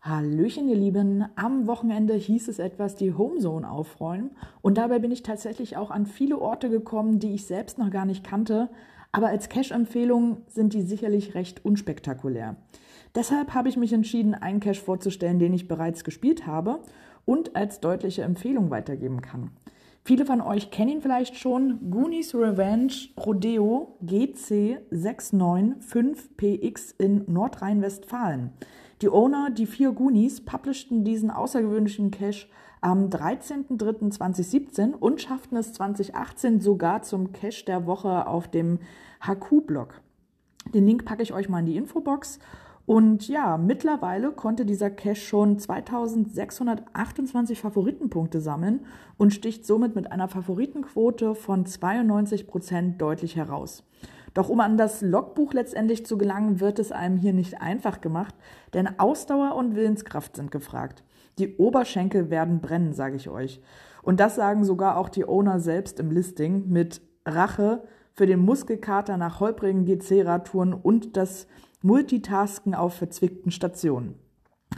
Hallöchen, ihr Lieben. Am Wochenende hieß es etwas die Homezone aufräumen und dabei bin ich tatsächlich auch an viele Orte gekommen, die ich selbst noch gar nicht kannte, aber als Cache-Empfehlung sind die sicherlich recht unspektakulär. Deshalb habe ich mich entschieden, einen Cache vorzustellen, den ich bereits gespielt habe und als deutliche Empfehlung weitergeben kann. Viele von euch kennen ihn vielleicht schon. Goonies Revenge Rodeo GC695PX in Nordrhein-Westfalen. Die Owner, die vier Goonies, publishten diesen außergewöhnlichen Cache am 13.03.2017 und schafften es 2018 sogar zum Cache der Woche auf dem HQ-Blog. Den Link packe ich euch mal in die Infobox. Und ja, mittlerweile konnte dieser Cache schon 2628 Favoritenpunkte sammeln und sticht somit mit einer Favoritenquote von 92 Prozent deutlich heraus. Doch um an das Logbuch letztendlich zu gelangen, wird es einem hier nicht einfach gemacht, denn Ausdauer und Willenskraft sind gefragt. Die Oberschenkel werden brennen, sage ich euch. Und das sagen sogar auch die Owner selbst im Listing mit Rache für den Muskelkater nach holprigen GC-Radtouren und das Multitasken auf verzwickten Stationen.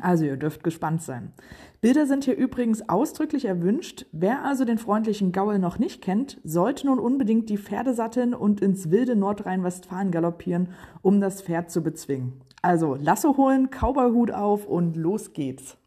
Also ihr dürft gespannt sein. Bilder sind hier übrigens ausdrücklich erwünscht. Wer also den freundlichen Gaul noch nicht kennt, sollte nun unbedingt die Pferde satteln und ins wilde Nordrhein-Westfalen galoppieren, um das Pferd zu bezwingen. Also Lasso holen, Cowboyhut auf und los geht's.